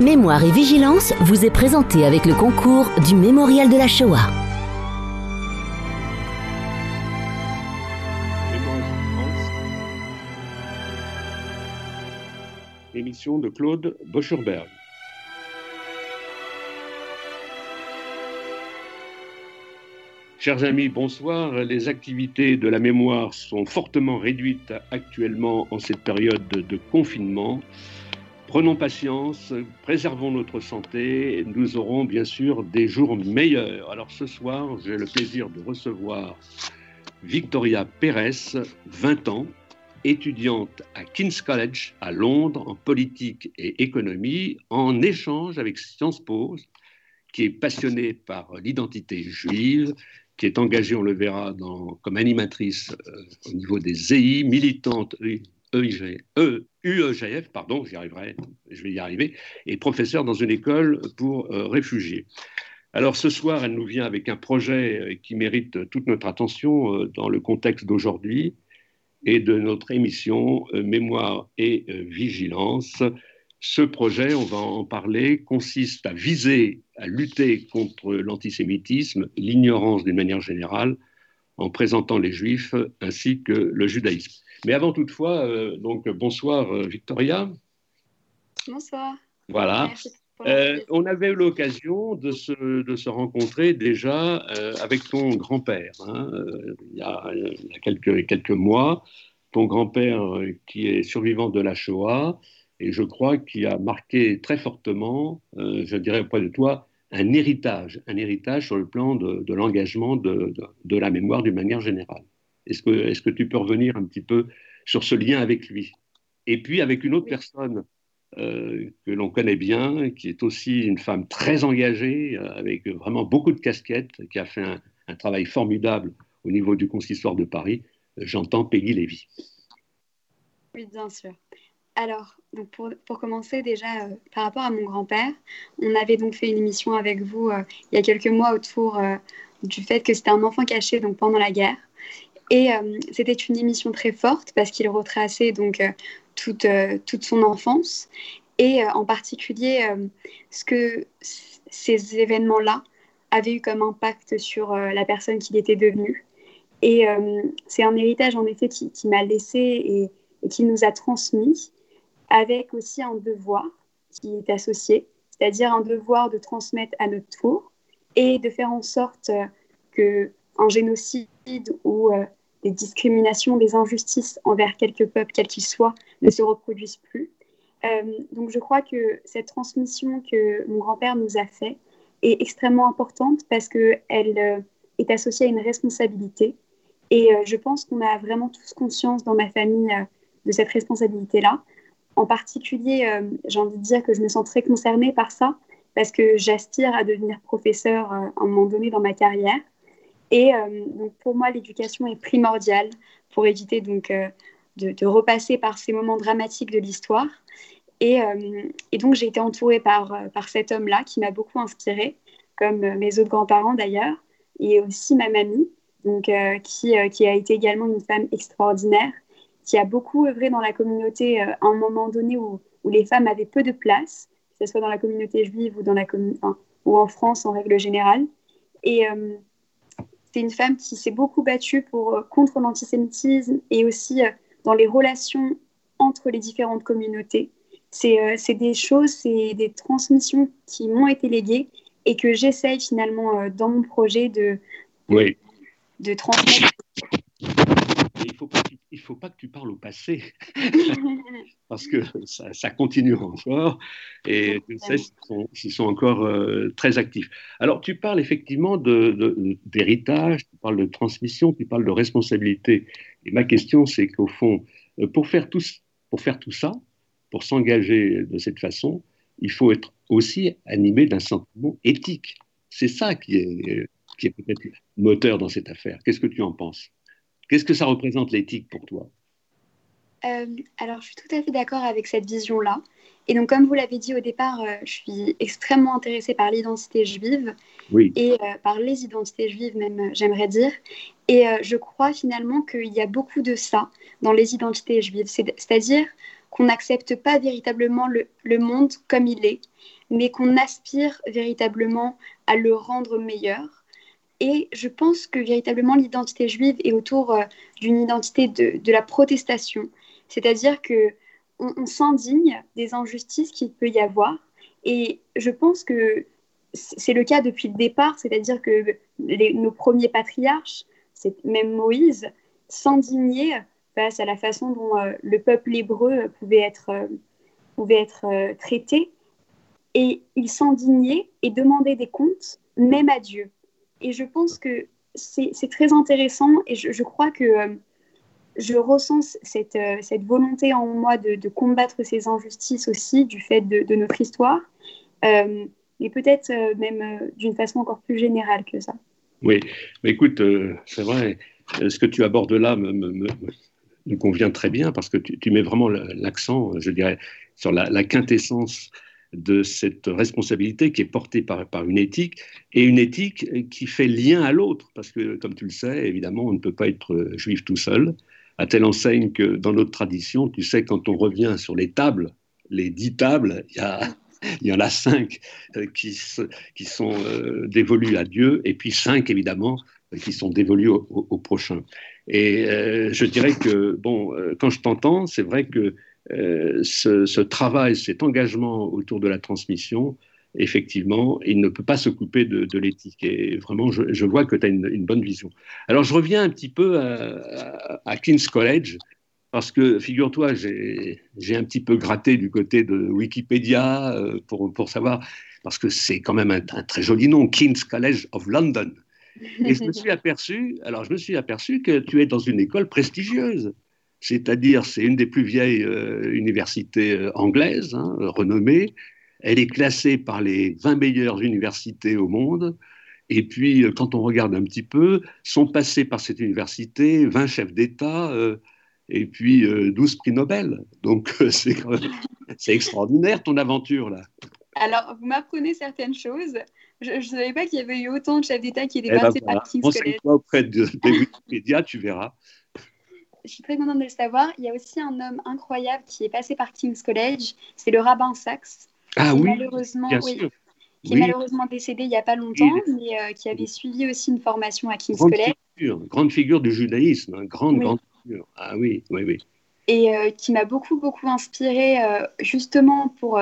Mémoire et vigilance vous est présenté avec le concours du Mémorial de la Shoah. Émission de Claude Boschurberg. Chers amis, bonsoir. Les activités de la mémoire sont fortement réduites actuellement en cette période de confinement. Prenons patience, préservons notre santé, nous aurons bien sûr des jours meilleurs. Alors ce soir, j'ai le plaisir de recevoir Victoria Pérez, 20 ans, étudiante à King's College à Londres en politique et économie, en échange avec Sciences Po, qui est passionnée par l'identité juive, qui est engagée, on le verra, comme animatrice euh, au niveau des EI, militante EIG, e, pardon, j'y arriverai, je vais y arriver, et professeur dans une école pour euh, réfugiés. Alors ce soir, elle nous vient avec un projet euh, qui mérite toute notre attention euh, dans le contexte d'aujourd'hui et de notre émission Mémoire et Vigilance. Ce projet, on va en parler, consiste à viser à lutter contre l'antisémitisme, l'ignorance d'une manière générale, en présentant les juifs ainsi que le judaïsme. Mais avant toutefois, euh, donc bonsoir euh, Victoria. Bonsoir. Voilà. Euh, on avait eu l'occasion de se, de se, rencontrer déjà avec ton grand-père, hein, il, y a, quelques, quelques mois. Ton grand-père qui est survivant de la Shoah, et je crois qu'il a marqué très fortement, je dirais auprès de toi, un héritage, un héritage sur le plan de, de l'engagement de, la mémoire d'une manière générale. Est-ce que, est que, tu peux revenir un petit peu sur ce lien avec lui? Et puis avec une autre personne euh, que l'on connaît bien, qui est aussi une femme très engagée, euh, avec vraiment beaucoup de casquettes, qui a fait un, un travail formidable au niveau du consistoire de Paris. J'entends Peggy Lévy. Oui, bien sûr. Alors, donc pour, pour, commencer déjà, euh, par rapport à mon grand-père, on avait donc fait une émission avec vous euh, il y a quelques mois autour euh, du fait que c'était un enfant caché donc pendant la guerre. Et euh, c'était une émission très forte parce qu'il retraçait donc euh, toute, euh, toute son enfance et en particulier ce que ces événements-là avaient eu comme impact sur la personne qu'il était devenu. Et c'est un héritage en effet qui, m'a laissé et, et, qui nous a transmis avec aussi un devoir qui est associé, c'est-à-dire un devoir de transmettre à notre tour et de faire en sorte que un génocide ou des discriminations, des injustices envers quelque peuple, quel qu'il soit, ne se reproduisent plus. Euh, donc je crois que cette transmission que mon grand-père nous a fait est extrêmement importante parce qu'elle euh, est associée à une responsabilité. Et euh, je pense qu'on a vraiment tous conscience dans ma famille de cette responsabilité-là. En particulier, j'ai envie de dire que je me sens très concernée par ça parce que j'aspire à devenir professeur à un moment donné dans ma carrière. Et euh, donc pour moi, l'éducation est primordiale pour éviter donc euh, de, repasser par ces moments dramatiques de l'histoire. Et, euh, donc j'ai été entourée par, par cet homme-là qui m'a beaucoup inspirée, comme mes autres grands-parents d'ailleurs, et aussi ma mamie, donc, qui, qui a été également une femme extraordinaire, qui a beaucoup œuvré dans la communauté à un moment donné où, où les femmes avaient peu de place, que ce soit dans la communauté juive ou, dans la ou en France en règle générale. Et, c'est une femme qui s'est beaucoup battue pour, euh, contre l'antisémitisme et aussi euh, dans les relations entre les différentes communautés. C'est euh, des choses, c'est des transmissions qui m'ont été léguées et que j'essaye finalement dans mon projet de, de, oui. de transmettre. Il ne faut, pas, il faut pas que tu parles au passé, parce que ça, ça, continue encore, et tu sais, ils sont, ils sont encore euh, très actifs. Alors, tu parles effectivement d'héritage, tu parles de transmission, tu parles de responsabilité. Et ma question, c'est qu'au fond, euh, pour faire, tout, pour faire tout ça, pour s'engager de cette façon, il faut être aussi animé d'un sentiment éthique. C'est ça qui est, qui est peut-être moteur dans cette affaire. Qu'est-ce que tu en penses? Qu'est-ce que ça représente l'éthique pour toi? Euh, Alors, je suis tout à fait d'accord avec cette vision-là. Et donc, comme vous l'avez dit au départ, euh, je suis extrêmement intéressée par l'identité juive oui. et euh, par les identités juives, même, j'aimerais dire. Et je crois finalement qu'il y a beaucoup de ça dans les identités juives. C'est-à-dire, qu'on n'accepte pas véritablement le, monde comme il est, mais qu'on aspire véritablement à le rendre meilleur. Et je pense que véritablement l'identité juive est autour euh, d'une identité de, la protestation, c'est-à-dire que on, s'indigne des injustices qu'il peut y avoir. Et je pense que c'est le cas depuis le départ, c'est-à-dire que nos premiers patriarches, même Moïse, s'indignaient face à la façon dont euh, le peuple hébreu pouvait être, euh, pouvait être traité. Et il s'indignait et demandait des comptes, même à Dieu. Et je pense que c'est très intéressant et je, crois que je ressens cette, cette, volonté en moi de, combattre ces injustices aussi du fait de, notre histoire, mais peut-être même d'une façon encore plus générale que ça. Oui, écoute, c'est vrai, ce que tu abordes là me, convient très bien parce que tu, mets vraiment l'accent, je dirais, sur la, quintessence de cette responsabilité qui est portée par, par une éthique et une éthique qui fait lien à l'autre parce que, comme tu le sais, évidemment, on ne peut pas être juif tout seul, à telle enseigne que dans notre tradition, tu sais, quand on revient sur les tables, les dix tables, il y a en a cinq euh, qui, qui sont euh, dévolues à Dieu, et puis cinq, évidemment, qui sont dévolues au, prochain. Et euh, je dirais que, bon, euh, quand je t'entends, c'est vrai que euh, ce, travail, cet engagement autour de la transmission, effectivement, il ne peut pas se couper de, l'éthique. Et vraiment, je, vois que tu as une, bonne vision. Alors, je reviens un petit peu à, King's College, parce que, figure-toi, j'ai un petit peu gratté du côté de Wikipédia pour, pour savoir, parce que c'est quand même un, un, très joli nom, King's College of London. Et je me suis aperçu, alors je me suis aperçu que tu es dans une école prestigieuse. C'est-à-dire, c'est une des plus vieilles euh, universités euh, anglaises, hein, renommées. Elle est classée par les 20 meilleures universités au monde. Et puis, euh, quand on regarde un petit peu, sont passés par cette université 20 chefs d'État et puis 12 prix Nobel. Donc, c'est extraordinaire ton aventure là. Alors, vous m'apprenez certaines choses. Je ne savais pas qu'il y avait eu autant de chefs d'État qui étaient eh ben passés par King's College. toi auprès de, des Wikipédia, tu verras. Je suis très contente de le savoir. Il y a aussi un homme incroyable qui est passé par King's College. C'est le rabbin Sachs. Ah oui, malheureusement, Qui est malheureusement décédé il n'y a pas longtemps, mais euh, qui avait suivi aussi une formation à King's College. Figure, grande figure du judaïsme, hein. grande, grande figure. Ah oui, oui, oui. Et euh, qui m'a beaucoup, beaucoup inspiré euh, justement pour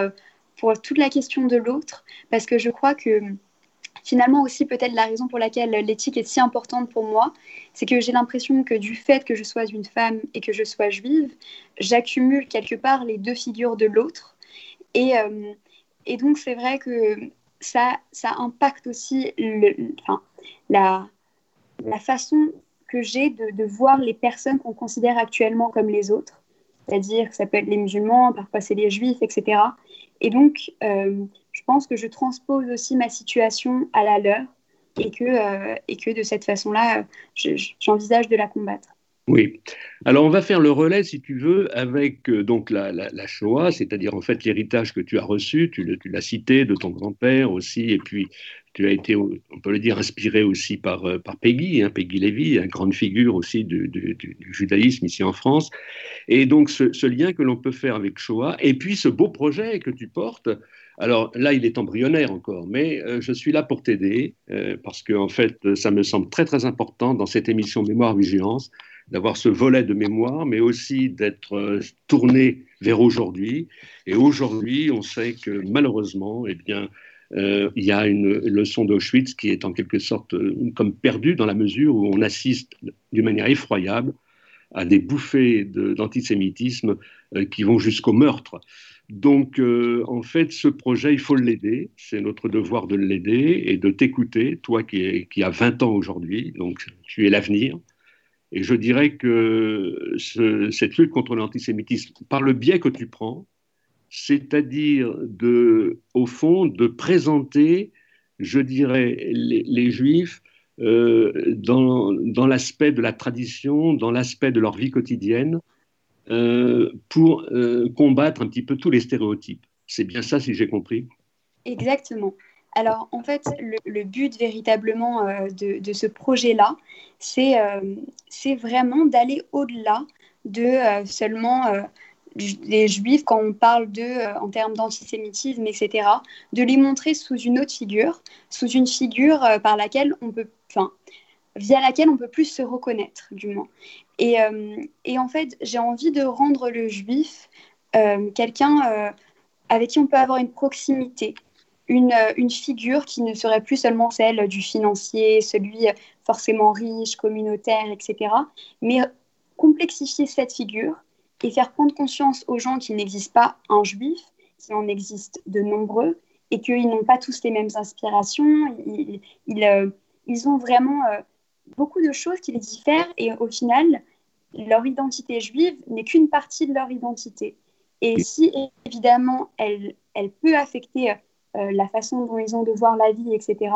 pour toute la question de l'autre, parce que je crois que finalement aussi peut-être la raison pour laquelle l'éthique est si importante pour moi, c'est que j'ai l'impression que du fait que je sois une femme et que je sois juive, j'accumule quelque part les deux figures de l'autre. Et, euh, et, donc c'est vrai que ça, ça impacte aussi la, la façon que j'ai de, de, voir les personnes qu'on considère actuellement comme les autres. C'est-à-dire que ça peut être les musulmans, parfois c'est les juifs, etc. Et donc, euh, je pense que je transpose aussi ma situation à la leur et que, euh, et que de cette façon-là, j'envisage de la combattre. Oui. Alors on va faire le relais, si tu veux, avec euh, donc la, Shoah, c'est-à-dire en fait l'héritage que tu as reçu, tu, l'as cité, de ton grand-père aussi, et puis tu as été, on peut le dire, inspiré aussi par, par Peggy, hein, Peggy Lévy, une grande figure aussi du, judaïsme ici en France. Et donc ce lien que l'on peut faire avec Shoah, et puis ce beau projet que tu portes, alors là, il est embryonnaire encore, mais euh, je suis là pour t'aider euh, parce que en fait, ça me semble très très important dans cette émission Mémoire Vigilance d'avoir ce volet de mémoire, mais aussi d'être euh, tourné vers aujourd'hui. Et aujourd'hui, on sait que malheureusement, eh bien, il y a une leçon d'Auschwitz qui est en quelque sorte comme perdue dans la mesure où on assiste d'une manière effroyable à des bouffées d'antisémitisme qui vont jusqu'au meurtre. Donc, euh, en fait, ce projet, il faut l'aider. C'est notre devoir de l'aider et de t'écouter, toi qui, as 20 ans aujourd'hui, donc tu es l'avenir. Et je dirais que cette lutte contre l'antisémitisme, par le biais que tu prends, c'est-à-dire de, au fond, de présenter, je dirais, les, juifs euh, dans l'aspect de la tradition, dans l'aspect de leur vie quotidienne, euh, pour euh, combattre un petit peu tous les stéréotypes. C'est bien ça, si j'ai compris Exactement. Alors, en fait, le, but véritablement euh, de, ce projet-là, c'est vraiment d'aller au-delà de seulement des juifs quand on parle d'eux en termes d'antisémitisme, etc., de les montrer sous une autre figure, sous une figure par laquelle on peut, via laquelle on peut plus se reconnaître, du moins. Et, et en fait, j'ai envie de rendre le juif quelqu'un avec qui on peut avoir une proximité, une, figure qui ne serait plus seulement celle du financier, celui forcément riche, communautaire, etc., mais complexifier cette figure et faire prendre conscience aux gens qu'il n'existe pas un juif, qu'il en existe de nombreux, et qu'ils n'ont pas tous les mêmes inspirations, ils, euh, ont vraiment euh, beaucoup de choses qui les diffèrent, et au final, leur identité juive n'est qu'une partie de leur identité. Et si évidemment elle, elle peut affecter euh, la façon dont ils ont de voir la vie, etc.,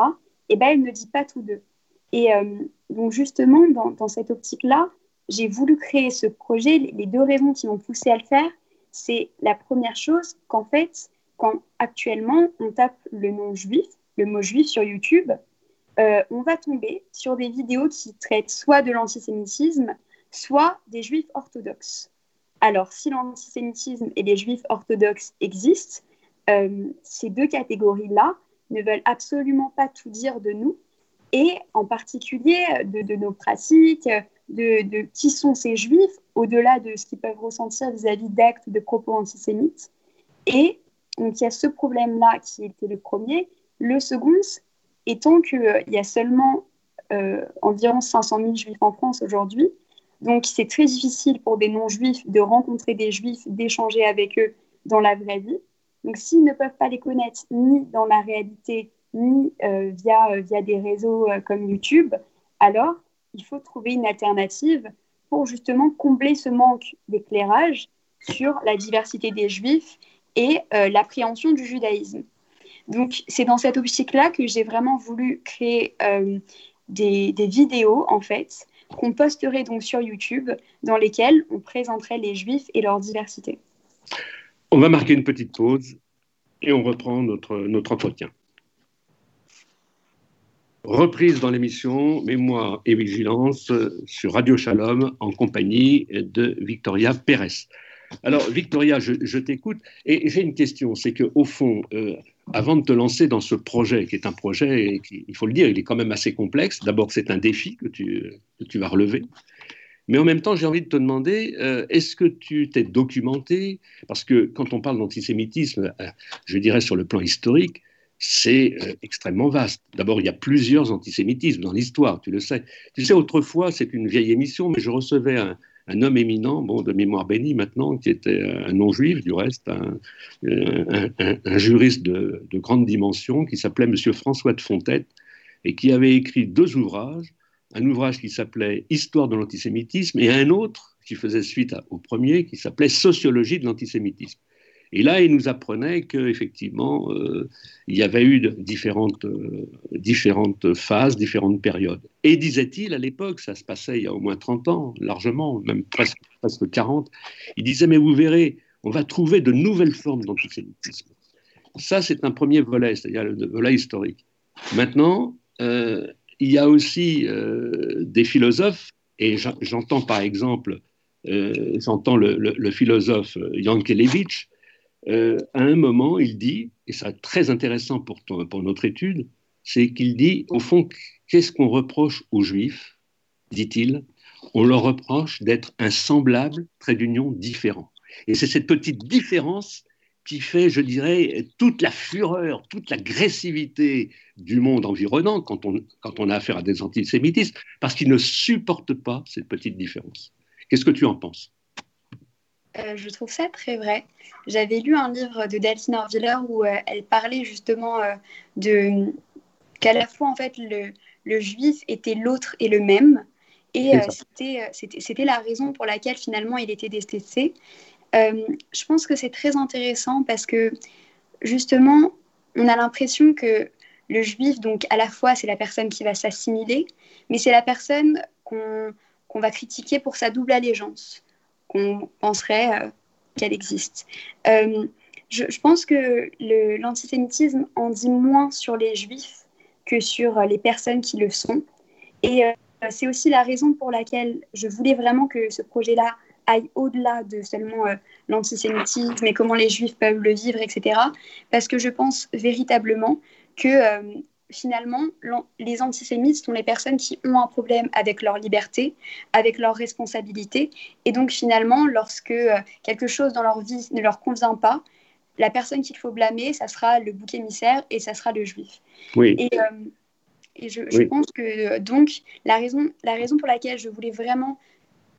eh ben, elle ne dit pas tout d'eux. Et euh, donc justement, dans, dans cette optique-là, j'ai voulu créer ce projet. Les deux raisons qui m'ont poussé à le faire, c'est la première chose qu'en fait, quand actuellement on tape le nom juif, le mot juif sur YouTube, euh, on va tomber sur des vidéos qui traitent soit de l'antisémitisme, soit des juifs orthodoxes. Alors, si l'antisémitisme et les juifs orthodoxes existent, euh, ces deux catégories-là ne veulent absolument pas tout dire de nous, et en particulier de, nos pratiques, de, qui sont ces juifs, au-delà de ce qu'ils peuvent ressentir vis-à-vis d'actes de propos antisémites. Et donc il y a ce problème-là qui était le premier. Le second étant qu'il euh, y a seulement euh, environ 500 000 juifs en France aujourd'hui. Donc c'est très difficile pour des non-juifs de rencontrer des juifs, d'échanger avec eux dans la vraie vie. Donc s'ils ne peuvent pas les connaître ni dans la réalité, ni euh, via, via des réseaux comme YouTube, alors il faut trouver une alternative pour justement combler ce manque d'éclairage sur la diversité des juifs et l'appréhension du judaïsme. Donc c'est dans cette optique-là que j'ai vraiment voulu créer euh, des, vidéos en fait qu'on posterait donc sur YouTube dans lesquelles on présenterait les juifs et leur diversité. On va marquer une petite pause et on reprend notre, notre entretien reprise dans l'émission Mémoire et Vigilance sur Radio Shalom en compagnie de Victoria Pérez. Alors, Victoria, je, t'écoute et j'ai une question. C'est qu'au fond, euh, avant de te lancer dans ce projet, qui est un projet, il faut le dire, il est quand même assez complexe. D'abord, c'est un défi que tu, tu, vas relever. Mais en même temps, j'ai envie de te demander, euh, est-ce que tu t'es documenté? Parce que quand on parle d'antisémitisme, euh, je dirais sur le plan historique, c'est extrêmement vaste. D'abord, il y a plusieurs antisémitismes dans l'histoire, tu le sais. Tu sais, autrefois, c'est une vieille émission, mais je recevais un, homme éminent, bon, de mémoire bénie maintenant, qui était un non-juif, du reste, un, juriste de, grande dimension, qui s'appelait M. François de Fontette, et qui avait écrit deux ouvrages, un ouvrage qui s'appelait Histoire de l'antisémitisme, et un autre qui faisait suite au premier, qui s'appelait Sociologie de l'antisémitisme. Et là, il nous apprenait qu'effectivement, euh, il y avait eu différentes, euh, différentes phases, différentes périodes. Et disait-il, à l'époque, ça se passait il y a au moins 30 ans, largement, même presque, presque 40, il disait, mais vous verrez, on va trouver de nouvelles formes d'antisémitisme. Ça, c'est un premier volet, c'est-à-dire le volet historique. Maintenant, euh, il y a aussi des philosophes, et j'entends par exemple, j'entends le, le, le, philosophe Yankelevitch, euh, à un moment, il dit, et c'est très intéressant pour, pour notre étude, c'est qu'il dit, au fond, qu'est-ce qu'on reproche aux Juifs, dit-il? On leur reproche d'être un semblable trait d'union différent. Et c'est cette petite différence qui fait, je dirais, toute la fureur, toute l'agressivité du monde environnant quand on, quand on a affaire à des antisémitismes, parce qu'ils ne supportent pas cette petite différence. Qu'est-ce que tu en penses? Euh, je trouve ça très vrai. J'avais lu un livre de Delphine Orviller où euh, elle parlait justement euh, de qu'à la fois en fait le, le juif était l'autre et le même et c'était la raison pour laquelle finalement il était détesté. je pense que c'est très intéressant parce que justement on a l'impression que le juif donc à la fois c'est la personne qui va s'assimiler mais c'est la personne qu'on va critiquer pour sa double allégeance qu'on penserait euh, qu'elle existe. Euh, je, pense que l'antisémitisme en dit moins sur les juifs que sur les personnes qui le sont. Et euh, c'est aussi la raison pour laquelle je voulais vraiment que ce projet-là aille au-delà de seulement l'antisémitisme et comment les juifs peuvent le vivre, etc. Parce que je pense véritablement que finalement, les antisémites sont les personnes qui ont un problème avec leur liberté, avec leur responsabilité. Et donc, finalement, lorsque euh, quelque chose dans leur vie ne leur convient pas, la personne qu'il faut blâmer, ça sera le bouc émissaire et ça sera le juif. Oui. Et, euh, je, pense que, donc, la raison, la raison pour laquelle je voulais vraiment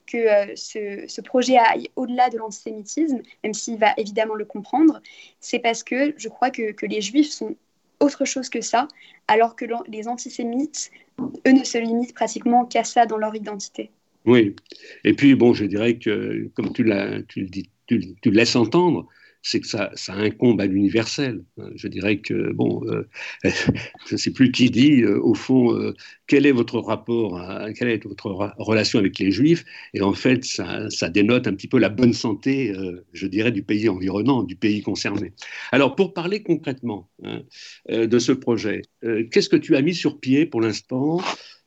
que euh, ce, projet aille au-delà de l'antisémitisme, même s'il va évidemment le comprendre, c'est parce que je crois que, que les juifs sont autre chose que ça, alors que les antisémites, eux, ne se limitent pratiquement qu'à ça dans leur identité. Oui, et puis bon, je dirais que, comme tu, tu, tu, tu laisses entendre, c'est que ça, incombe à l'universel. Je dirais que, bon, euh, je ne sais plus qui dit, euh, au fond, euh, quel est votre rapport, quelle est votre relation avec les Juifs? Et en fait, ça, dénote un petit peu la bonne santé, je dirais, du pays environnant, du pays concerné. Alors, pour parler concrètement hein, de ce projet, qu'est-ce que tu as mis sur pied pour l'instant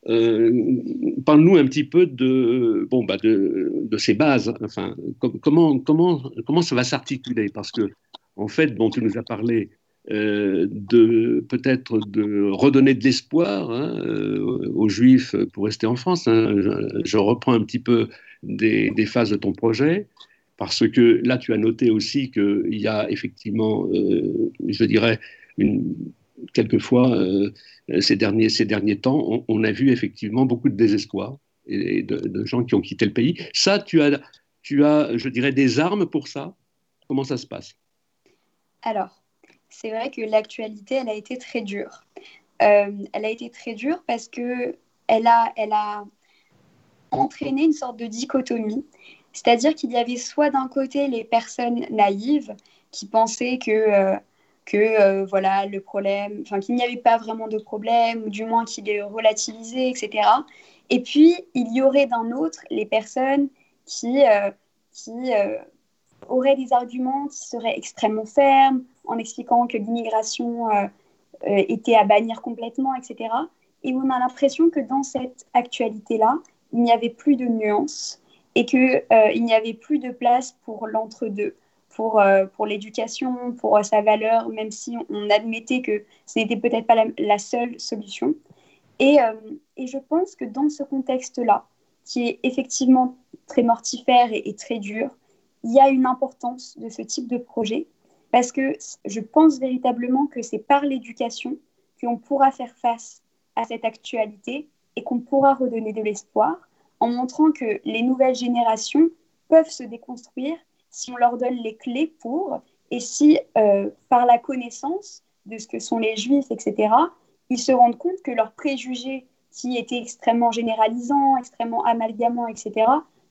parle-nous un petit peu de, bon, bah de, de ces bases. Enfin, comment, comment, comment ça va s'articuler? Parce que, en fait, bon, tu nous as parlé euh, de peut-être de redonner de l'espoir hein, euh, aux Juifs pour rester en France. Hein. Je, reprends un petit peu des, phases de ton projet. Parce que là, tu as noté aussi qu'il y a effectivement, je dirais, quelquefois, euh, ces, derniers, ces derniers temps, on, a vu effectivement beaucoup de désespoir et de, gens qui ont quitté le pays. Ça, tu as, tu as, je dirais, des armes pour ça Comment ça se passe? Alors, c'est vrai que l'actualité, elle a été très dure. Euh, elle a été très dure parce que elle a, elle a entraîné une sorte de dichotomie. C'est-à-dire qu'il y avait soit d'un côté les personnes naïves qui pensaient que euh, que euh, voilà le problème, enfin qu'il n'y avait pas vraiment de problème, ou du moins qu'il est relativisé, etc. Et puis il y aurait d'un autre les personnes qui, euh, qui euh, auraient des arguments qui seraient extrêmement fermes, en expliquant que l'immigration était à bannir complètement, etc. Et on a l'impression que dans cette actualité-là, il n'y avait plus de nuances et qu'il n'y avait plus de place pour l'entre-deux pour, euh, pour l'éducation, pour euh, sa valeur, même si on, admettait que ce n'était peut-être pas la, seule solution. Et, euh, et, je pense que dans ce contexte-là, qui est effectivement très mortifère et, très dur, il y a une importance de ce type de projet parce que je pense véritablement que c'est par l'éducation qu'on pourra faire face à cette actualité et qu'on pourra redonner de l'espoir en montrant que les nouvelles générations peuvent se déconstruire si on leur donne les clés pour, et si euh, par la connaissance de ce que sont les juifs, etc., ils se rendent compte que leurs préjugés, qui étaient extrêmement généralisants, extrêmement amalgamants, etc.,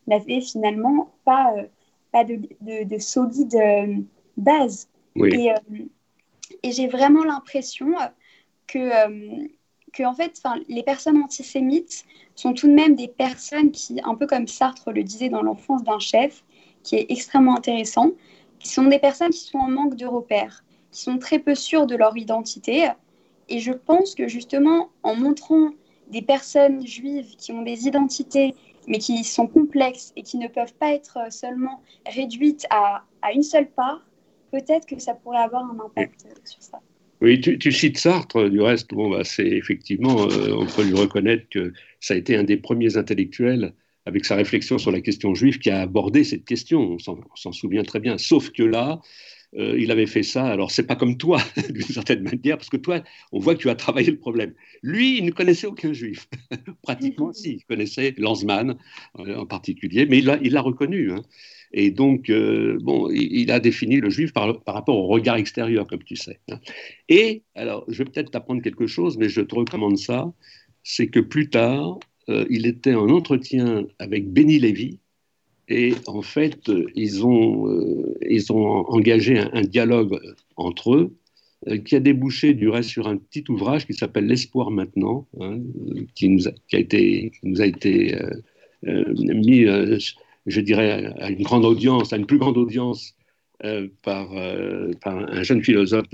n'avaient finalement pas, euh, pas de, de, solide euh, base. Et, et j'ai vraiment l'impression que, que en fait, les personnes antisémites sont tout de même des personnes qui, un peu comme Sartre le disait dans l'enfance d'un chef, qui est extrêmement intéressant, qui sont des personnes qui sont en manque de repères, qui sont très peu sûres de leur identité. Et je pense que justement, en montrant des personnes juives qui ont des identités, mais qui sont complexes et qui ne peuvent pas être seulement réduites à, à une seule part, peut-être que ça pourrait avoir un impact sur ça. Oui, tu, cites Sartre, du reste, bon, bah, c'est effectivement, euh, on peut lui reconnaître que ça a été un des premiers intellectuels avec sa réflexion sur la question juive, qui a abordé cette question. On s'en souvient très bien. Sauf que là, euh, il avait fait ça. Alors, c'est pas comme toi, d'une certaine manière, parce que toi, on voit que tu as travaillé le problème. Lui, il ne connaissait aucun juif. Pratiquement, si. Il connaissait Lanzmann euh, en particulier, mais il l'a reconnu. Hein. Et donc, euh, bon, il, a défini le juif par, par, rapport au regard extérieur, comme tu sais. Hein. Et, alors, je vais peut-être t'apprendre quelque chose, mais je te recommande ça. C'est que plus tard, euh, il était en entretien avec Benny Lévy. Et en fait, ils ont, euh, ils ont engagé un, dialogue entre eux euh, qui a débouché du reste sur un petit ouvrage qui s'appelle L'espoir maintenant, hein, qui, nous a, été, mis, je dirais, à une grande audience, à une plus grande audience par, un jeune philosophe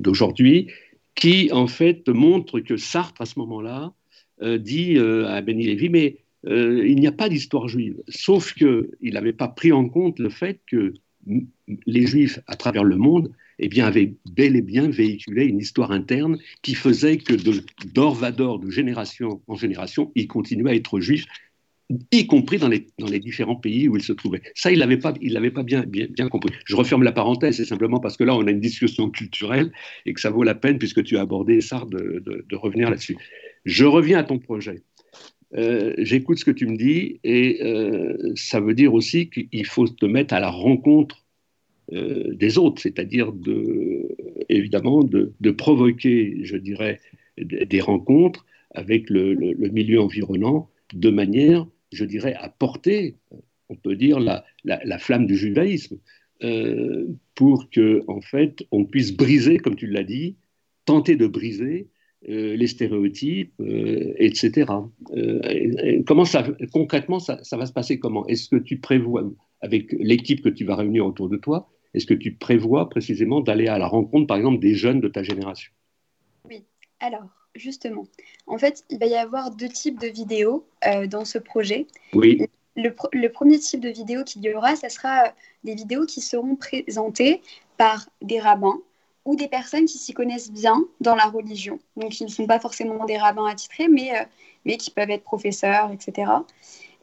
d'aujourd'hui, qui en fait montre que Sartre, à ce moment-là, euh, dit euh, à Benny Lévy, mais il n'y a pas d'histoire juive. Sauf qu'il n'avait pas pris en compte le fait que les juifs à travers le monde eh bien, avaient bel et bien véhiculé une histoire interne qui faisait que d'or va d'or, de génération en génération, ils continuaient à être juifs y compris dans les, différents pays où il se trouvait. Ça, il l'avait pas, il pas bien, bien, compris. Je referme la parenthèse, c'est simplement parce que là, on a une discussion culturelle et que ça vaut la peine, puisque tu as abordé de, de, revenir là-dessus. Je reviens à ton projet. Euh, j'écoute ce que tu me dis et euh, ça veut dire aussi qu'il faut te mettre à la rencontre euh, des autres, c'est-à-dire de, évidemment de, provoquer, je dirais, des rencontres avec le, milieu environnant de manière je dirais, à porter, on peut dire, la, la, flamme du judaïsme, pour que, en fait, on puisse briser, comme tu l'as dit, tenter de briser euh, les stéréotypes, euh, etc. comment ça, concrètement, ça, ça, va se passer comment? Est-ce que tu prévois, avec l'équipe que tu vas réunir autour de toi, est-ce que tu prévois précisément d'aller à la rencontre, par exemple, des jeunes de ta génération? Oui. Alors, justement. En fait, il va y avoir deux types de vidéos euh, dans ce projet. Oui. Le, premier type de vidéo qu'il y aura, ce sera des vidéos qui seront présentées par des rabbins ou des personnes qui s'y connaissent bien dans la religion. Donc, ils ne sont pas forcément des rabbins attitrés, mais, euh, mais qui peuvent être professeurs, etc.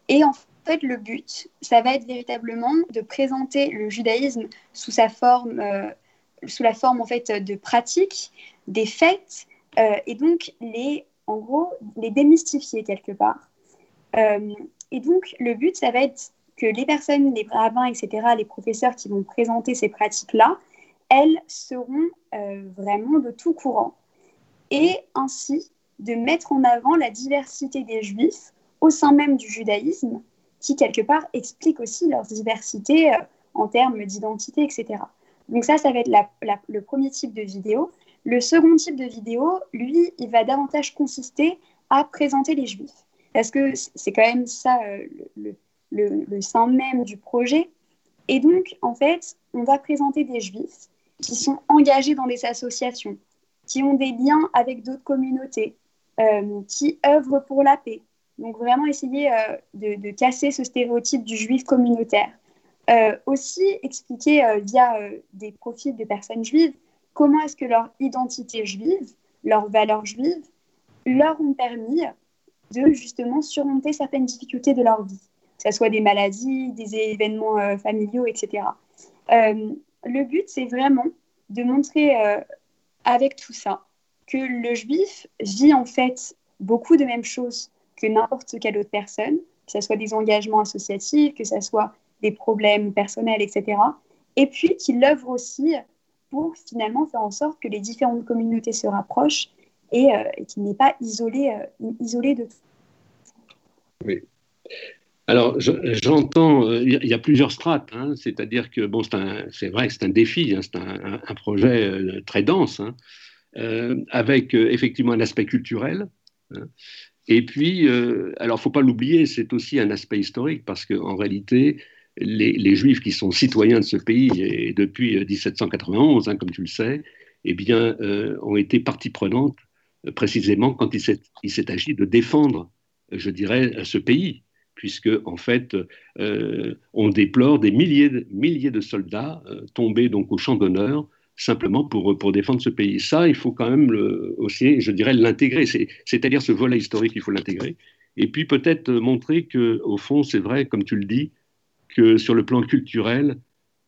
Et en fait, le but, ça va être véritablement de présenter le judaïsme sous sa forme, euh, sous la forme en fait de pratiques, des fêtes, euh, et donc, les, en gros, les démystifier quelque part. Et donc, le but, ça va être que les personnes, les rabbins, etc., les professeurs qui vont présenter ces pratiques-là, elles seront euh, vraiment de tout courant. Et ainsi, de mettre en avant la diversité des juifs au sein même du judaïsme, qui quelque part explique aussi leur diversité en termes d'identité, etc. Donc ça, ça va être le premier type de vidéo. Le second type de vidéo, lui, il va davantage consister à présenter les juifs. Parce que c'est quand même ça euh, le, le, sein même du projet. Et donc, en fait, on va présenter des juifs qui sont engagés dans des associations, qui ont des liens avec d'autres communautés, euh, qui œuvrent pour la paix. Donc, vraiment essayer euh, de, casser ce stéréotype du juif communautaire. aussi expliquer via des profils de personnes juives comment est-ce que leur identité juive, leurs valeurs juives, leur ont permis de justement surmonter certaines difficultés de leur vie, que ce soit des maladies, des événements euh, familiaux, etc. Le but, c'est vraiment de montrer euh, avec tout ça que le juif vit en fait beaucoup de mêmes choses que n'importe quelle autre personne, que ce soit des engagements associatifs, que ce soit des problèmes personnels, etc. Et puis qu'il œuvre aussi pour finalement faire en sorte que les différentes communautés se rapprochent et, euh, qu'il n'est pas isolé, euh, isolé de tout. Alors, j'entends, il y a plusieurs strates, hein. c'est-à-dire que, bon, c'est vrai que c'est un défi, hein, c'est un, projet euh, très dense, hein. avec effectivement un aspect culturel. Et puis, alors, il ne faut pas l'oublier, c'est aussi un aspect historique, parce qu'en réalité, les, Juifs qui sont citoyens de ce pays et depuis 1791, hein, comme tu le sais, eh bien, euh, ont été partie prenante euh, précisément quand il s'est agi de défendre, je dirais, ce pays, puisque en fait, euh, on déplore des milliers de, soldats tombés donc au champ d'honneur simplement pour, défendre ce pays. Ça, il faut quand même aussi, je dirais, l'intégrer. C'est-à-dire ce volet historique, il faut l'intégrer. Et puis peut-être montrer que, au fond, c'est vrai, comme tu le dis, que sur le plan culturel,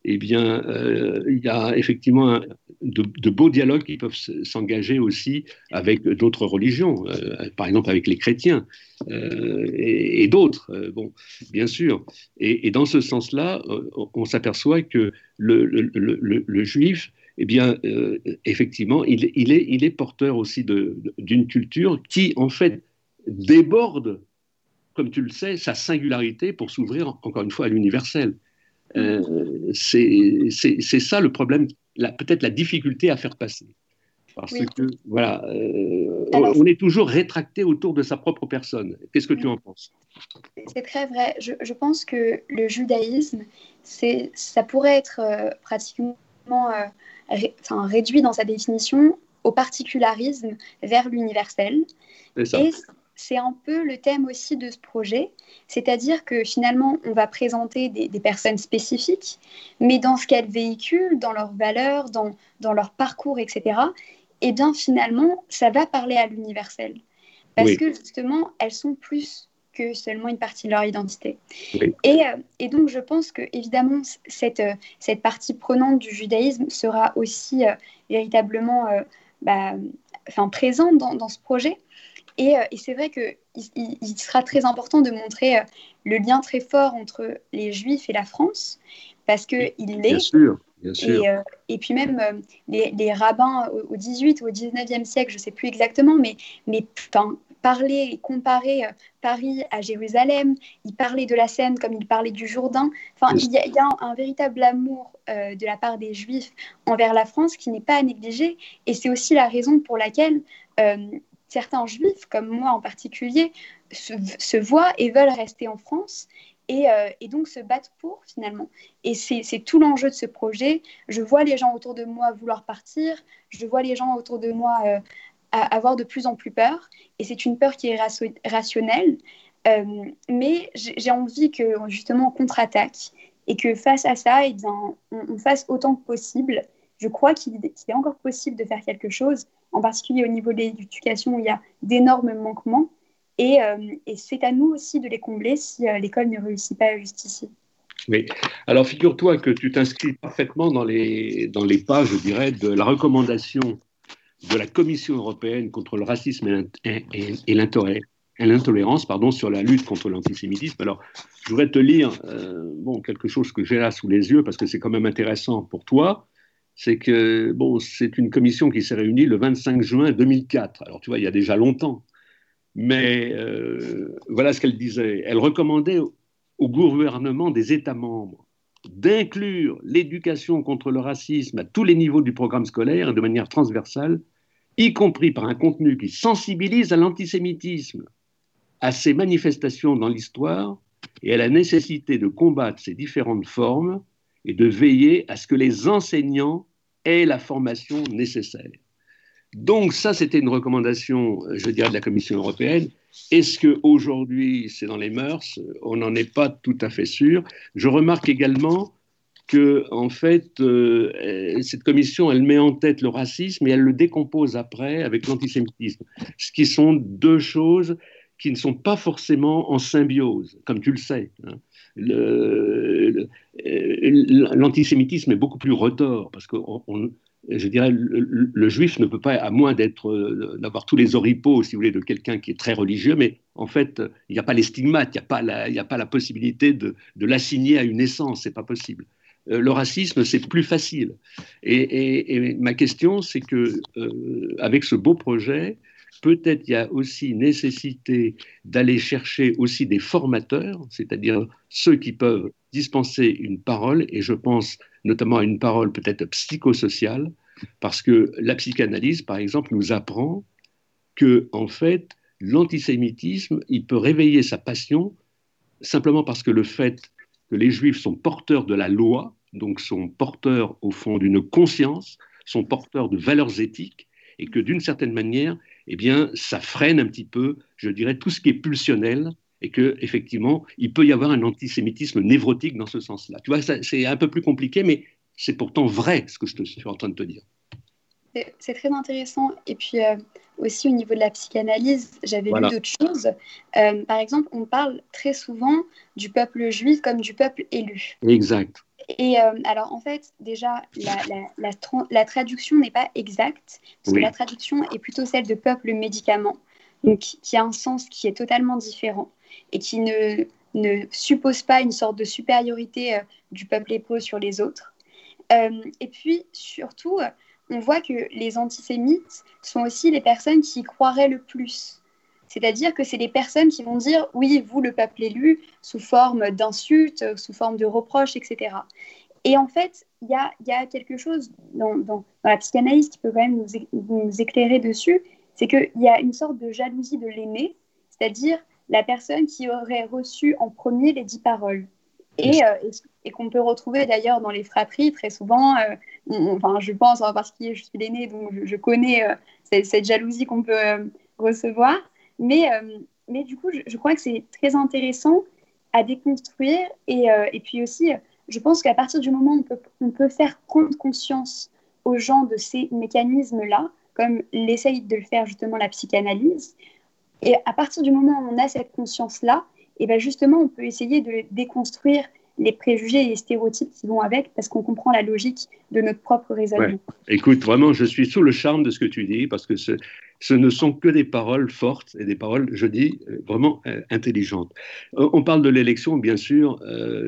eh bien, euh, il y a effectivement de, beaux dialogues qui peuvent s'engager aussi avec d'autres religions, euh, par exemple avec les chrétiens euh, et, d'autres, bon, bien sûr. Et, dans ce sens-là, on, s'aperçoit que le, juif, eh bien, effectivement, il, est, il est porteur aussi d'une culture qui, en fait, déborde comme tu le sais, sa singularité pour s'ouvrir encore une fois à l'universel. Euh, c'est ça le problème, peut-être la difficulté à faire passer. Parce que, voilà, euh, on est toujours rétracté autour de sa propre personne. Qu'est-ce que tu en penses? C'est très vrai. Je, pense que le judaïsme, ça pourrait être euh, pratiquement réduit dans sa définition au particularisme vers l'universel. Et c'est un peu le thème aussi de ce projet, c'est-à-dire que finalement, on va présenter des, personnes spécifiques, mais dans ce qu'elles véhiculent, dans leurs valeurs, dans, dans leur parcours, etc., et eh bien finalement, ça va parler à l'universel. Parce que justement, elles sont plus que seulement une partie de leur identité. Et, euh, et, donc, je pense que, évidemment, cette, euh, cette partie prenante du judaïsme sera aussi euh, véritablement bah, présente dans, dans, ce projet. Et, et c'est vrai qu'il il, sera très important de montrer le lien très fort entre les Juifs et la France, parce qu'il l'est. Bien sûr. Et, euh, et, puis même euh, les, les, rabbins au, 18 ou au 19e siècle, je ne sais plus exactement, mais, mais parler et comparer euh, Paris à Jérusalem, ils parlaient de la Seine comme ils parlaient du Jourdain. Enfin, il y, a, il y a un, véritable amour de la part des Juifs envers la France qui n'est pas à négliger. Et c'est aussi la raison pour laquelle certains Juifs, comme moi en particulier, se, voient et veulent rester en France euh, et, donc se battre pour finalement. Et c'est tout l'enjeu de ce projet. Je vois les gens autour de moi vouloir partir, je vois les gens autour de moi euh, avoir de plus en plus peur, et c'est une peur qui est rationnelle, euh, mais j'ai envie que justement on contre-attaque et que face à ça, eh on, fasse autant que possible. Je crois qu'il est encore possible de faire quelque chose, en particulier au niveau de l'éducation où il y a d'énormes manquements. Euh, et, c'est à nous aussi de les combler si euh, l'école ne réussit pas juste ici. Oui. Alors figure-toi que tu t'inscris parfaitement dans les, dans les pas, je dirais, de la recommandation de la Commission européenne contre le racisme et, l'intolérance sur la lutte contre l'antisémitisme. Alors, je voudrais te lire euh, bon, quelque chose que j'ai là sous les yeux parce que c'est quand même intéressant pour toi. C'est que bon, c'est une commission qui s'est réunie le 25 juin 2004. Alors, tu vois, il y a déjà longtemps. Mais euh, voilà ce qu'elle disait. Elle recommandait au gouvernement des États membres d'inclure l'éducation contre le racisme à tous les niveaux du programme scolaire et de manière transversale, y compris par un contenu qui sensibilise à l'antisémitisme, à ses manifestations dans l'histoire et à la nécessité de combattre ces différentes formes et de veiller à ce que les enseignants aient la formation nécessaire. Donc ça, c'était une recommandation, je dirais, de la Commission européenne. Est-ce qu'aujourd'hui, c'est dans les mœurs? On n'en est pas tout à fait sûr. Je remarque également que, en fait, euh, cette commission, elle met en tête le racisme et elle le décompose après avec l'antisémitisme, ce qui sont deux choses qui ne sont pas forcément en symbiose, comme tu le sais. Hein. L'antisémitisme est beaucoup plus retors, parce qu'on je dirais, le, juif ne peut pas, à moins euh, d'avoir tous les oripeaux, si vous voulez, de quelqu'un qui est très religieux, mais en fait, il n'y a pas les stigmates, il n'y a, pas la, possibilité de, l'assigner à une essence, c'est pas possible. Euh, le racisme, c'est plus facile. Et, ma question, c'est que euh, avec ce beau projet, peut-être il y a aussi nécessité d'aller chercher aussi des formateurs, c'est-à-dire ceux qui peuvent dispenser une parole, et je pense notamment à une parole peut-être psychosociale, parce que la psychanalyse, par exemple, nous apprend que, en fait, l'antisémitisme, il peut réveiller sa passion simplement parce que le fait que les juifs sont porteurs de la loi, donc sont porteurs au fond d'une conscience, sont porteurs de valeurs éthiques, et que d'une certaine manière, eh bien, ça freine un petit peu, je dirais, tout ce qui est pulsionnel, et que effectivement, il peut y avoir un antisémitisme névrotique dans ce sens-là. Tu vois, c'est un peu plus compliqué, mais c'est pourtant vrai ce que je, suis en train de te dire. C'est très intéressant. Et puis euh, aussi au niveau de la psychanalyse, j'avais lu d'autres choses. Euh, par exemple, on parle très souvent du peuple juif comme du peuple élu. Exact. Et euh, alors, en fait, déjà, la, la, la, traduction n'est pas exacte, parce que la traduction est plutôt celle de peuple médicament, donc qui a un sens qui est totalement différent et qui ne, ne suppose pas une sorte de supériorité du peuple hébreu sur les autres. Euh, et puis, surtout, on voit que les antisémites sont aussi les personnes qui y croiraient le plus. C'est-à-dire que c'est les personnes qui vont dire oui, vous, le peuple élu, sous forme d'insultes, sous forme de reproches, etc. Et en fait, il y a, y a, quelque chose dans, dans, la psychanalyse qui peut quand même nous, nous éclairer dessus, c'est qu'il y a une sorte de jalousie de l'aîné, c'est-à-dire la personne qui aurait reçu en premier les dix paroles. Et, euh, et qu'on peut retrouver d'ailleurs dans les frapperies très souvent. Euh, enfin, je pense en particulier, je suis l'aîné, donc je, connais euh, cette, jalousie qu'on peut recevoir. Mais, mais du coup, je, crois que c'est très intéressant à déconstruire. Et, et puis aussi, je pense qu'à partir du moment où on peut, on peut faire prendre conscience aux gens de ces mécanismes-là, comme l'essaye de le faire justement la psychanalyse, et à partir du moment où on a cette conscience-là, et ben justement, on peut essayer de déconstruire les préjugés et les stéréotypes qui vont avec parce qu'on comprend la logique de notre propre raisonnement. Écoute, vraiment, je suis sous le charme de ce que tu dis parce que ce, ne sont que des paroles fortes et des paroles, je dis, euh, vraiment euh, intelligentes. Euh, on parle de l'élection, bien sûr.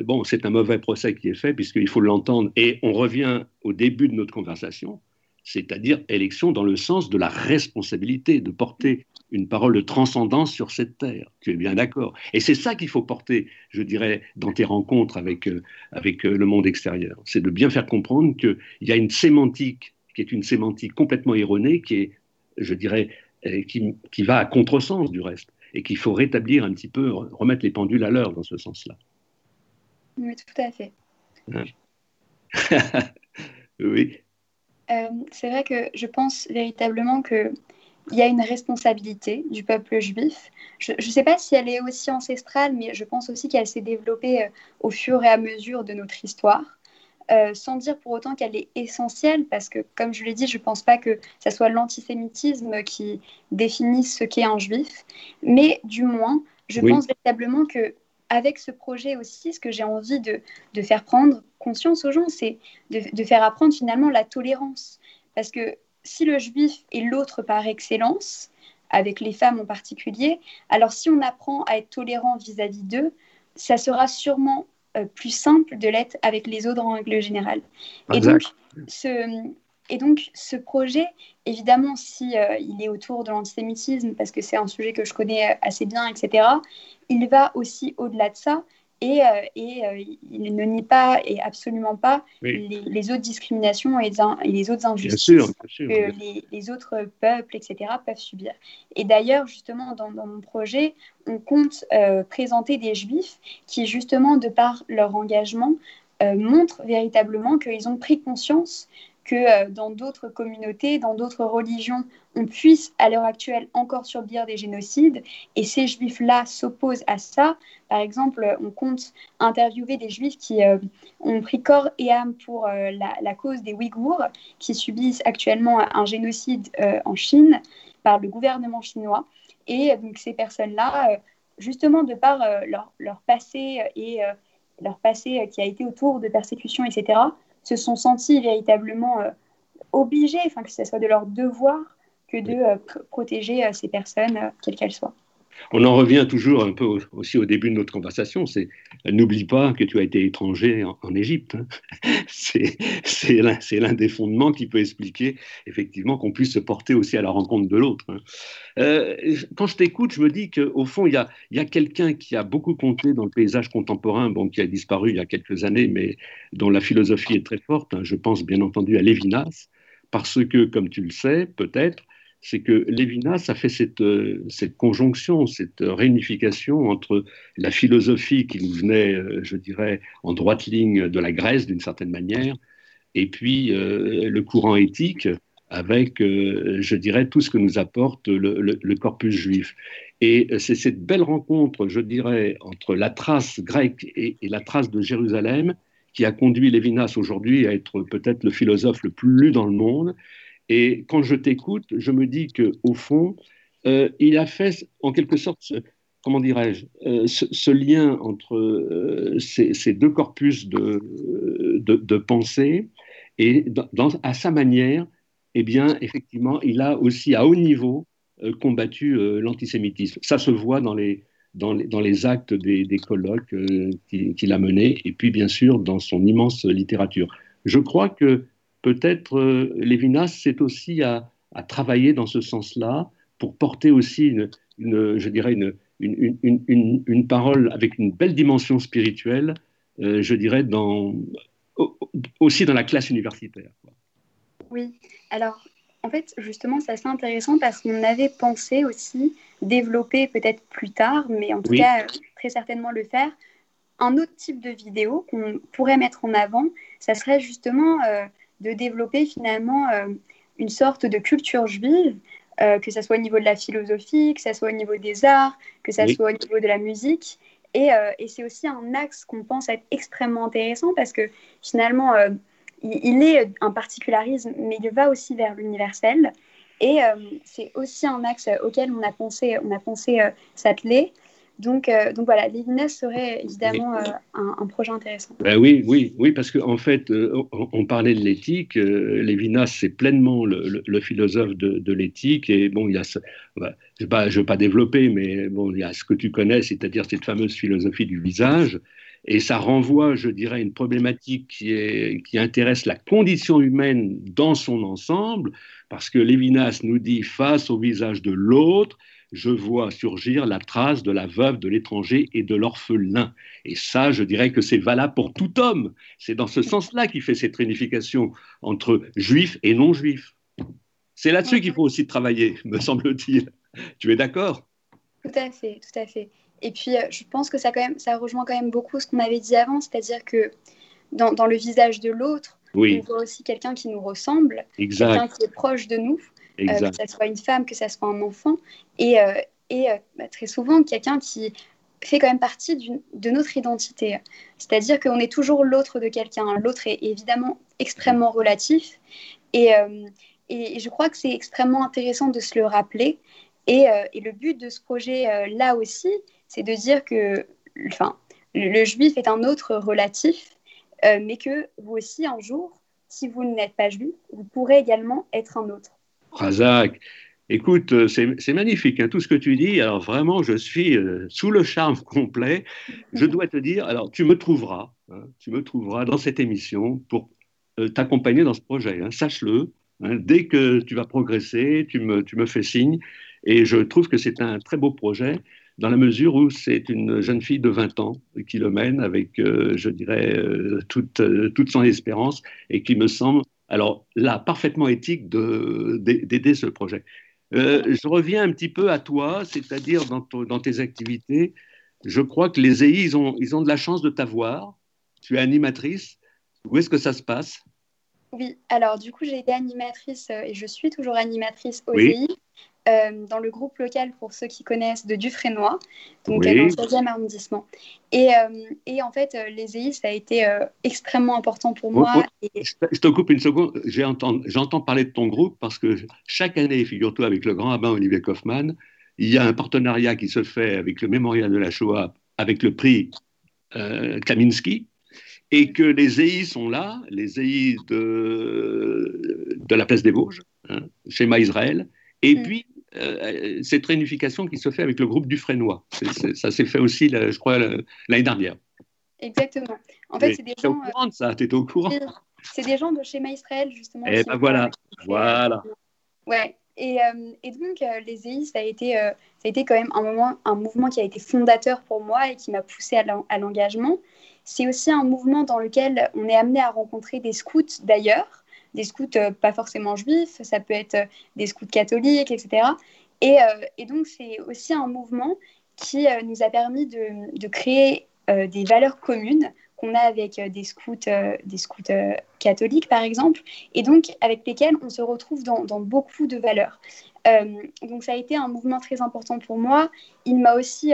bon, c'est un mauvais procès qui est fait puisqu'il faut l'entendre et on revient au début de notre conversation, c'est-à-dire élection dans le sens de la responsabilité, de porter une parole de transcendance sur cette terre. Tu es bien d'accord. Et c'est ça qu'il faut porter, je dirais, dans tes rencontres avec, avec le monde extérieur. C'est de bien faire comprendre qu'il y a une sémantique qui est une sémantique complètement erronée, qui est, je dirais, euh, qui, qui va à contresens du reste, et qu'il faut rétablir un petit peu, remettre les pendules à l'heure dans ce sens-là. Oui, tout à fait. Hein. oui. c'est vrai que je pense véritablement que il y a une responsabilité du peuple juif. Je ne sais pas si elle est aussi ancestrale, mais je pense aussi qu'elle s'est développée euh, au fur et à mesure de notre histoire. Euh, sans dire pour autant qu'elle est essentielle, parce que, comme je l'ai dit, je ne pense pas que ce soit l'antisémitisme qui définisse ce qu'est un juif, mais du moins, je pense véritablement que avec ce projet aussi, ce que j'ai envie de, de, faire prendre conscience aux gens, c'est de, de, faire apprendre finalement la tolérance. Parce que si le juif est l'autre par excellence, avec les femmes en particulier, alors si on apprend à être tolérant vis-à-vis d'eux, ça sera sûrement euh, plus simple de l'être avec les autres en règle générale. Et donc, ce, et donc, ce projet, évidemment, si euh, il est autour de l'antisémitisme, parce que c'est un sujet que je connais assez bien, etc., il va aussi au-delà de ça et, euh, et euh, il ne nie pas et absolument pas les, autres discriminations et les, autres injustices que les, autres peuples, etc., peuvent subir. Et d'ailleurs, justement, dans, mon projet, on compte euh, présenter des juifs qui, justement, de par leur engagement, montrent véritablement qu'ils ont pris conscience que euh, dans d'autres communautés, dans d'autres religions, on puisse à l'heure actuelle encore subir des génocides. Et ces juifs-là s'opposent à ça. Par exemple, on compte interviewer des juifs qui euh, ont pris corps et âme pour euh, la, cause des Ouïghours, qui subissent actuellement un génocide en Chine par le gouvernement chinois. Et donc ces personnes-là, justement de par leur, passé et leur passé qui a été autour de persécutions, etc., se sont sentis véritablement euh, obligés, enfin que ce soit de leur devoir que de euh, protéger euh, ces personnes, quelles qu'elles soient. On en revient toujours un peu aussi au début de notre conversation. C'est n'oublie pas que tu as été étranger en, Égypte. Hein. C'est l'un des fondements qui peut expliquer effectivement qu'on puisse se porter aussi à la rencontre de l'autre. Hein. Euh, quand je t'écoute, je me dis qu'au fond, il y a, y a quelqu'un qui a beaucoup compté dans le paysage contemporain, bon, qui a disparu il y a quelques années, mais dont la philosophie est très forte. Hein. Je pense bien entendu à Lévinas, parce que, comme tu le sais, peut-être, c'est que Lévinas a fait cette, euh, cette, conjonction, cette réunification entre la philosophie qui nous venait, euh, je dirais, en droite ligne de la Grèce d'une certaine manière, et puis euh, le courant éthique avec, je dirais, tout ce que nous apporte le, corpus juif. Et c'est cette belle rencontre, je dirais, entre la trace grecque et, et la trace de Jérusalem qui a conduit Lévinas aujourd'hui à être peut-être le philosophe le plus lu dans le monde et quand je t'écoute, je me dis qu'au fond, euh, il a fait en quelque sorte, ce, comment dirais-je, euh, ce, lien entre euh, ces, deux corpus de, pensée et à sa manière, eh bien, effectivement, il a aussi à haut niveau combattu l'antisémitisme. Ça se voit dans les, dans les, dans les actes des, des colloques qu'il a menés et puis bien sûr dans son immense littérature. Je crois que peut-être euh, Lévinas, c'est aussi à, travailler dans ce sens-là pour porter aussi, une, je dirais, une, une, parole avec une belle dimension spirituelle, euh, je dirais, dans, aussi dans la classe universitaire. Oui, alors en fait, justement, c'est assez intéressant parce qu'on avait pensé aussi développer peut-être plus tard, mais en tout cas, euh, très certainement le faire, un autre type de vidéo qu'on pourrait mettre en avant, ça serait justement de développer finalement euh, une sorte de culture juive que ce soit au niveau de la philosophie, que ce soit au niveau des arts, que ce soit au niveau de la musique. Et, et c'est aussi un axe qu'on pense être extrêmement intéressant parce que finalement, il, il, est un particularisme, mais il va aussi vers l'universel. Et c'est aussi un axe auquel on a pensé, on a pensé s'atteler. Donc, euh, donc voilà, Lévinas serait évidemment euh, un, projet intéressant. Ben oui, oui, oui, parce qu'en en fait, euh, on, parlait de l'éthique. Lévinas, c'est pleinement le, philosophe de, l'éthique. Et bon, il y a, bah, je ne vais, pas développer, mais bon, il y a ce que tu connais, c'est-à-dire cette fameuse philosophie du visage. Et ça renvoie, je dirais, à une problématique qui, est, qui intéresse la condition humaine dans son ensemble, parce que Lévinas nous dit face au visage de l'autre, je vois surgir la trace de la veuve, de l'étranger et de l'orphelin. Et ça, je dirais que c'est valable pour tout homme. C'est dans ce sens-là qu'il fait cette réunification entre juifs et non-juifs. C'est là-dessus qu'il faut aussi travailler, me semble-t-il. Tu es d'accord? Tout à fait, tout à fait. Et puis, euh, je pense que ça, quand même, ça rejoint quand même beaucoup ce qu'on avait dit avant, c'est-à-dire que dans, le visage de l'autre, on voit aussi quelqu'un qui nous ressemble, quelqu'un qui est proche de nous. Euh, que ce soit une femme, que ce soit un enfant, et, euh, et euh, bah, très souvent quelqu'un qui fait quand même partie de notre identité. C'est-à-dire qu'on est toujours l'autre de quelqu'un. L'autre est évidemment extrêmement relatif, et, et je crois que c'est extrêmement intéressant de se le rappeler. Et, et le but de ce projet-là aussi, c'est de dire que enfin, le, juif est un autre relatif, mais que vous aussi, un jour, si vous n'êtes pas juif, vous pourrez également être un autre. Razak, écoute, euh, c'est magnifique, hein, tout ce que tu dis. Alors vraiment, je suis euh, sous le charme complet. Je dois te dire, alors tu me trouveras, hein, tu me trouveras dans cette émission pour euh, t'accompagner dans ce projet. Hein, sache-le. dès que tu vas progresser, tu me, tu me fais signe. Et je trouve que c'est un très beau projet dans la mesure où c'est une jeune fille de 20 ans qui le mène avec, je dirais, toute, toute son espérance et qui me semble alors là, parfaitement éthique d'aider ce projet. Euh, je reviens un petit peu à toi, c'est-à-dire dans, tes activités. Je crois que les EI, ils ont, ils ont de la chance de t'avoir. Tu es animatrice. Où est-ce que ça se passe? Oui, alors du coup, j'ai été animatrice euh, et je suis toujours animatrice aux EI. Euh, dans le groupe local, pour ceux qui connaissent, de Dufresnoy, donc dans le 16e arrondissement. Et, euh, et, en fait, euh, les EI, ça a été extrêmement important pour moi. Je te coupe une seconde. J'entends parler de ton groupe parce que chaque année, figure-toi, avec le grand rabbin Olivier Kaufmann, il y a un partenariat qui se fait avec le Mémorial de la Shoah, avec le prix Kaminski, et que les EI sont là, les EI de, de la place des Vosges, hein, chez Israël, et mm. puis euh, cette réunification qui se fait avec le groupe du Frénois. ça s'est fait aussi, je crois, l'année dernière. Exactement. En fait, c'est des gens. au courant de ça, tu étais au courant C'est des gens de schéma Israël, justement. Et eh ben voilà, voilà. Ouais. Et, euh, et donc, euh, les EI, ça a, été, ça a été quand même un, moment, un mouvement qui a été fondateur pour moi et qui m'a poussé à l'engagement. C'est aussi un mouvement dans lequel on est amené à rencontrer des scouts d'ailleurs, des scouts euh, pas forcément juifs, ça peut être euh, des scouts catholiques, etc. Et, euh, et donc, c'est aussi un mouvement qui nous a permis de, créer des valeurs communes qu'on a avec des scouts, des scouts catholiques, par exemple, et donc avec lesquels on se retrouve dans, beaucoup de valeurs. donc ça a été un mouvement très important pour moi. Il m'a aussi,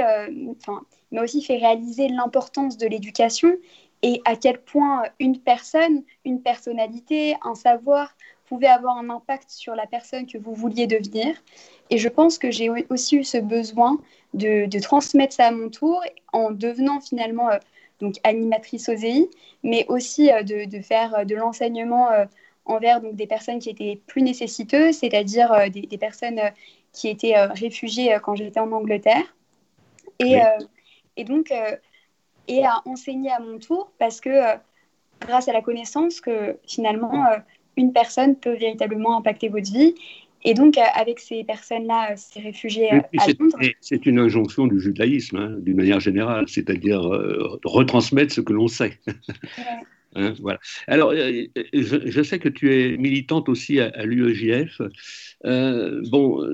m'a aussi fait réaliser l'importance de l'éducation et à quel point une personne, une personnalité, un savoir pouvait avoir un impact sur la personne que vous vouliez devenir. Et je pense que j'ai aussi eu ce besoin de, transmettre ça à mon tour en devenant finalement euh, donc animatrice OSEI, mais aussi euh, de, faire euh, de l'enseignement envers donc, des personnes qui étaient plus nécessiteuses, c'est-à-dire des, personnes qui étaient réfugiées quand j'étais en Angleterre. Et, et donc, et à enseigner à mon tour parce que euh, grâce à la connaissance que finalement euh, une personne peut véritablement impacter votre vie. Et donc, euh, avec ces personnes-là, ces réfugiés à Londres. C'est une injonction du judaïsme, hein, d'une manière générale, c'est-à-dire retransmettre ce que l'on sait. Hein, voilà. Alors, je, sais que tu es militante aussi à, à l'UEJF. bon,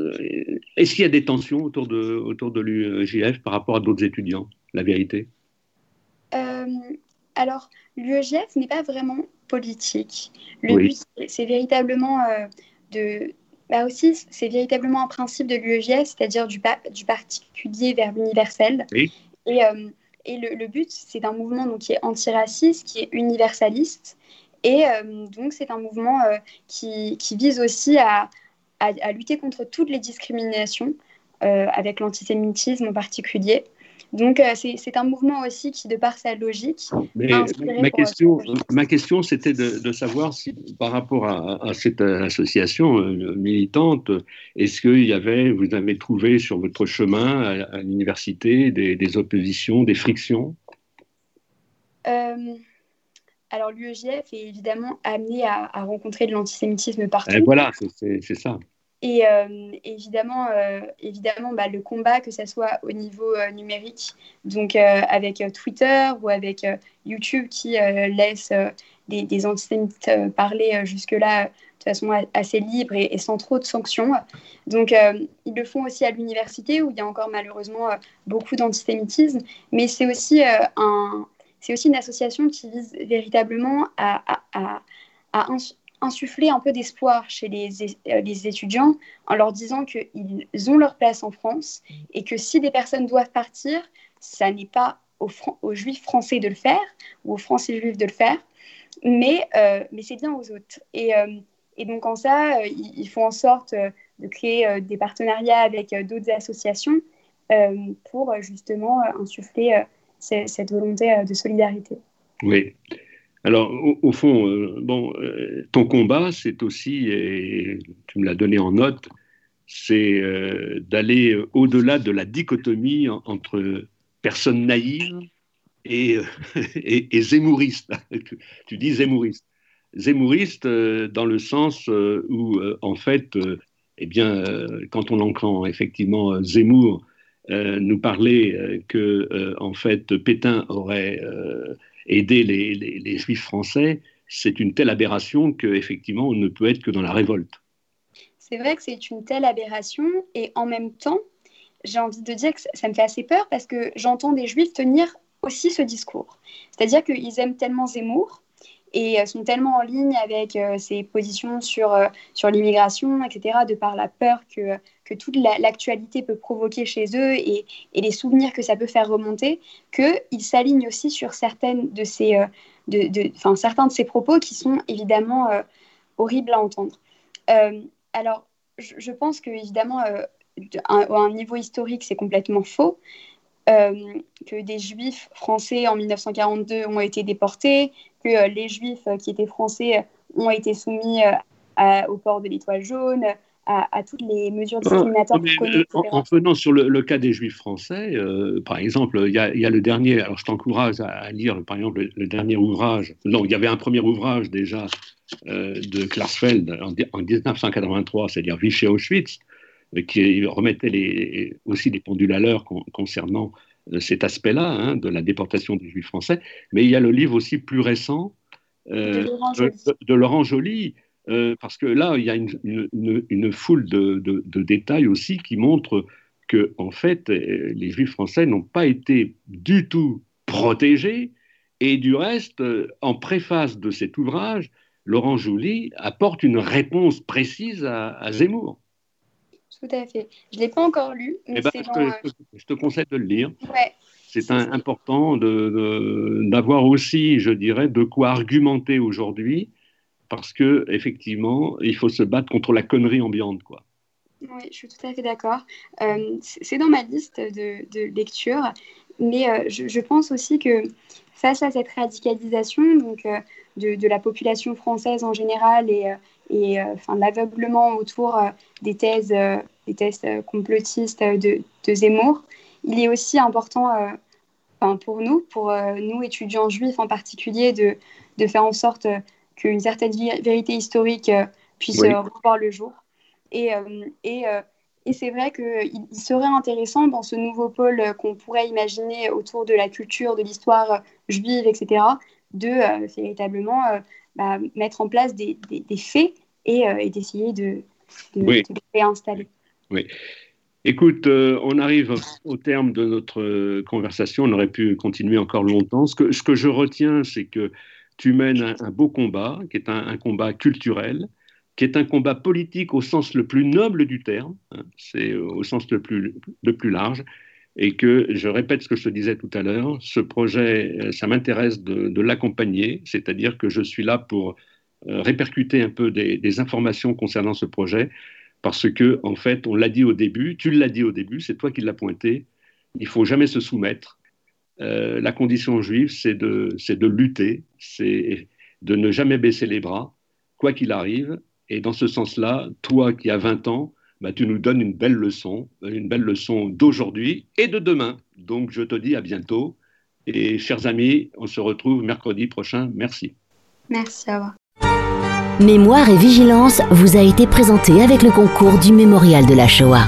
est-ce qu'il y a des tensions autour de, autour de l'UEJF par rapport à d'autres étudiants, la vérité? Alors, l'UEGF n'est pas vraiment politique. Le but, c'est véritablement euh, de, bah aussi, c'est véritablement un principe de l'UEJF, c'est-à-dire du, du, particulier vers l'universel. Et, euh, et le, le, but, c'est un mouvement donc, qui est antiraciste, qui est universaliste. Et euh, donc, c'est un mouvement euh, qui, qui, vise aussi à, à, à, lutter contre toutes les discriminations, avec l'antisémitisme en particulier. Donc, euh, c'est un mouvement aussi qui, de par sa logique, Mais ma, question, ma question, c'était de, savoir si, par rapport à, cette association euh, militante, est-ce qu'il y avait, vous avez trouvé sur votre chemin à, l'université des, oppositions, des frictions? Euh, alors l'UEJF est évidemment amené à, rencontrer de l'antisémitisme partout. Et voilà, c'est ça. Et euh, évidemment, euh, évidemment bah, le combat, que ce soit au niveau euh, numérique, donc avec Twitter ou avec YouTube qui laisse des, antisémites parler jusque-là de façon assez libre et, sans trop de sanctions. Donc, ils le font aussi à l'université où il y a encore malheureusement beaucoup d'antisémitisme, mais c'est aussi, un, aussi une association qui vise véritablement à, à, à, insuffler un peu d'espoir chez euh, les, étudiants en leur disant qu'ils ont leur place en France et que si des personnes doivent partir, ça n'est pas aux, aux, juifs français de le faire ou aux français juifs de le faire, mais, euh, mais c'est bien aux autres. Et, euh, et donc en ça, ils, font en sorte de créer des partenariats avec d'autres associations pour justement insuffler cette volonté de solidarité. Oui. Alors, au, fond, euh, euh, ton combat, c'est aussi, et tu me l'as donné en note, c'est euh, d'aller au-delà de la dichotomie entre personnes naïves et, et, tu, dis zémouriste. Zémouriste dans le sens où, en fait, eh bien, quand on entend effectivement Zemmour nous parler que, en fait, Pétain aurait aider les, juifs français, c'est une telle aberration qu'effectivement, on ne peut être que dans la révolte. C'est vrai que c'est une telle aberration, et en même temps, j'ai envie de dire que ça me fait assez peur parce que j'entends des juifs tenir aussi ce discours. C'est-à-dire qu'ils aiment tellement Zemmour et euh, sont tellement en ligne avec euh, ses positions sur, euh, sur l'immigration, etc., de par la peur que, que toute l'actualité peut provoquer chez eux et, les souvenirs que ça peut faire remonter, qu'ils s'alignent aussi sur de, certains de ces propos qui sont évidemment horribles à entendre. alors, je, pense que, évidemment, à un niveau historique, c'est complètement faux. que des juifs français en 1942 ont été déportés, que euh, les juifs euh, qui étaient français euh, ont été soumis au port de l'étoile jaune, à, toutes les mesures discriminatoires En, venant sur le, cas des juifs français, par exemple, il y, a le dernier, alors je t'encourage à, lire par exemple le, dernier ouvrage, non, il y avait un premier ouvrage déjà de Klarsfeld en, 1983, c'est-à-dire Vichy Auschwitz, qui remettait les, aussi des pendules à l'heure concernant cet aspect-là, hein, de la déportation des Juifs français. Mais il y a le livre aussi plus récent euh, de Laurent Joly, euh, parce que là, il y a une, foule de, détails aussi qui montrent que, en fait, euh, les Juifs français n'ont pas été du tout protégés. Et du reste, en préface de cet ouvrage, Laurent Joly apporte une réponse précise à Zemmour. Tout à fait. Je ne l'ai pas encore lu. Mais eh ben, je, te, conseille de le lire. c'est important d'avoir aussi, je dirais, de quoi argumenter aujourd'hui, parce que effectivement, il faut se battre contre la connerie ambiante, quoi. Oui, je suis tout à fait d'accord. Euh, c'est dans ma liste de, lecture, mais euh, je, pense aussi que face à cette radicalisation donc, euh, de, la population française en général et, enfin, l'aveuglement autour des thèses, des thèses complotistes de, de, Zemmour, il est aussi important enfin, pour nous, pour nous étudiants juifs en particulier, de, de faire en sorte qu'une certaine vérité historique puisse revoir le jour. Et, et, et c'est vrai qu'il serait intéressant dans ce nouveau pôle qu'on pourrait imaginer autour de la culture, de l'histoire juive, etc., de véritablement bah, mettre en place des, des, faits et, euh, et d'essayer de, de, les réinstaller. Oui. Écoute, euh, on arrive au terme de notre euh, conversation. On aurait pu continuer encore longtemps. Ce que, ce que je retiens, c'est que tu mènes un, beau combat, qui est un, combat culturel, qui est un combat politique au sens le plus noble du terme, hein, c'est au sens le plus, large, et que, je répète ce que je te disais tout à l'heure, ce projet, ça m'intéresse de, l'accompagner, c'est-à-dire que je suis là pour euh, répercuter un peu des, des, informations concernant ce projet, parce que, en fait, on l'a dit au début, tu l'as dit au début, c'est toi qui l'as pointé, il faut jamais se soumettre, euh, la condition juive, c'est de, de lutter, c'est de ne jamais baisser les bras, quoi qu'il arrive. Et dans ce sens-là, toi qui as 20 ans, bah, tu nous donnes une belle leçon, une belle leçon d'aujourd'hui et de demain. Donc je te dis à bientôt. Et chers amis, on se retrouve mercredi prochain. Merci. Merci, à revoir. Mémoire et vigilance vous a été présenté avec le concours du Mémorial de la Shoah.